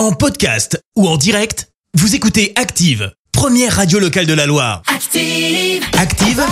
En podcast ou en direct, vous écoutez Active, première radio locale de la Loire. Active. Active,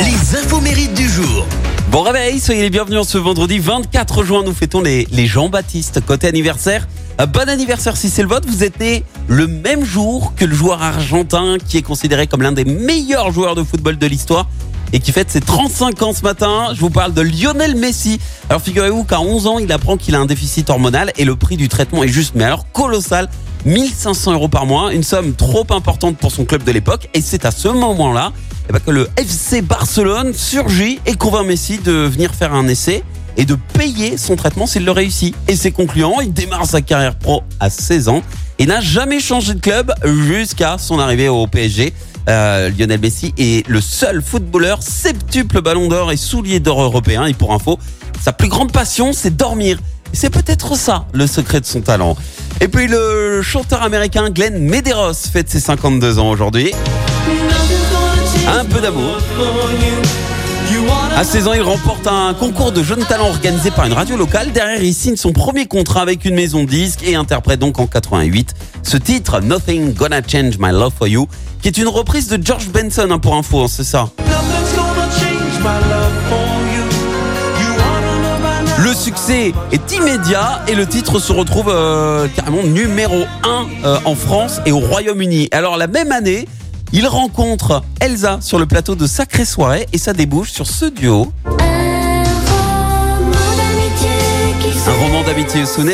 les infos mérites du jour. Bon réveil, soyez les bienvenus en ce vendredi 24 juin. Nous fêtons les, les Jean-Baptiste. Côté anniversaire, un bon anniversaire si c'est le vote. Vous êtes né le même jour que le joueur argentin qui est considéré comme l'un des meilleurs joueurs de football de l'histoire et qui fête ses 35 ans ce matin. Je vous parle de Lionel Messi. Alors figurez-vous qu'à 11 ans, il apprend qu'il a un déficit hormonal et le prix du traitement est juste, mais colossal. 1500 euros par mois, une somme trop importante pour son club de l'époque. Et c'est à ce moment-là eh ben, que le FC Barcelone surgit et convainc Messi de venir faire un essai et de payer son traitement s'il le réussit. Et c'est concluant, il démarre sa carrière pro à 16 ans et n'a jamais changé de club jusqu'à son arrivée au PSG. Euh, Lionel Messi est le seul footballeur septuple ballon d'or et soulier d'or européen. Et pour info, sa plus grande passion, c'est dormir. C'est peut-être ça le secret de son talent. Et puis le chanteur américain Glenn Medeiros fête ses 52 ans aujourd'hui. Un peu d'amour. À 16 ans, il remporte un concours de jeunes talents organisé par une radio locale. Derrière, il signe son premier contrat avec une maison de disques et interprète donc en 88 ce titre Nothing Gonna Change My Love For You, qui est une reprise de George Benson hein, pour info, hein, c'est ça. Le succès est immédiat et le titre se retrouve euh, carrément numéro 1 euh, en France et au Royaume-Uni. Alors la même année, il rencontre Elsa sur le plateau de Sacrée Soirée et ça débouche sur ce duo. Un roman d'amitié sonné.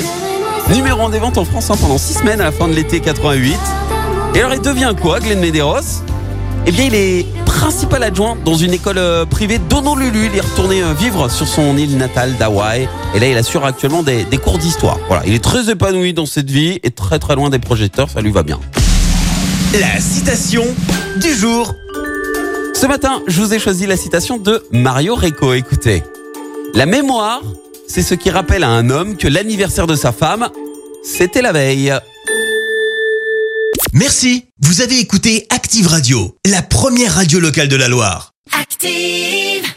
Numéro 1 des ventes en France hein, pendant 6 semaines à la fin de l'été 88. Et alors il devient quoi Glenn Medeiros? Eh bien il est principal adjoint dans une école euh, privée d'Honolulu. Il est retourné euh, vivre sur son île natale d'Hawaï. Et là il assure actuellement des, des cours d'histoire. Voilà, il est très épanoui dans cette vie et très très loin des projecteurs, ça lui va bien. La citation du jour. Ce matin, je vous ai choisi la citation de Mario Reco. Écoutez. La mémoire, c'est ce qui rappelle à un homme que l'anniversaire de sa femme, c'était la veille. Merci, vous avez écouté Active Radio, la première radio locale de la Loire. Active.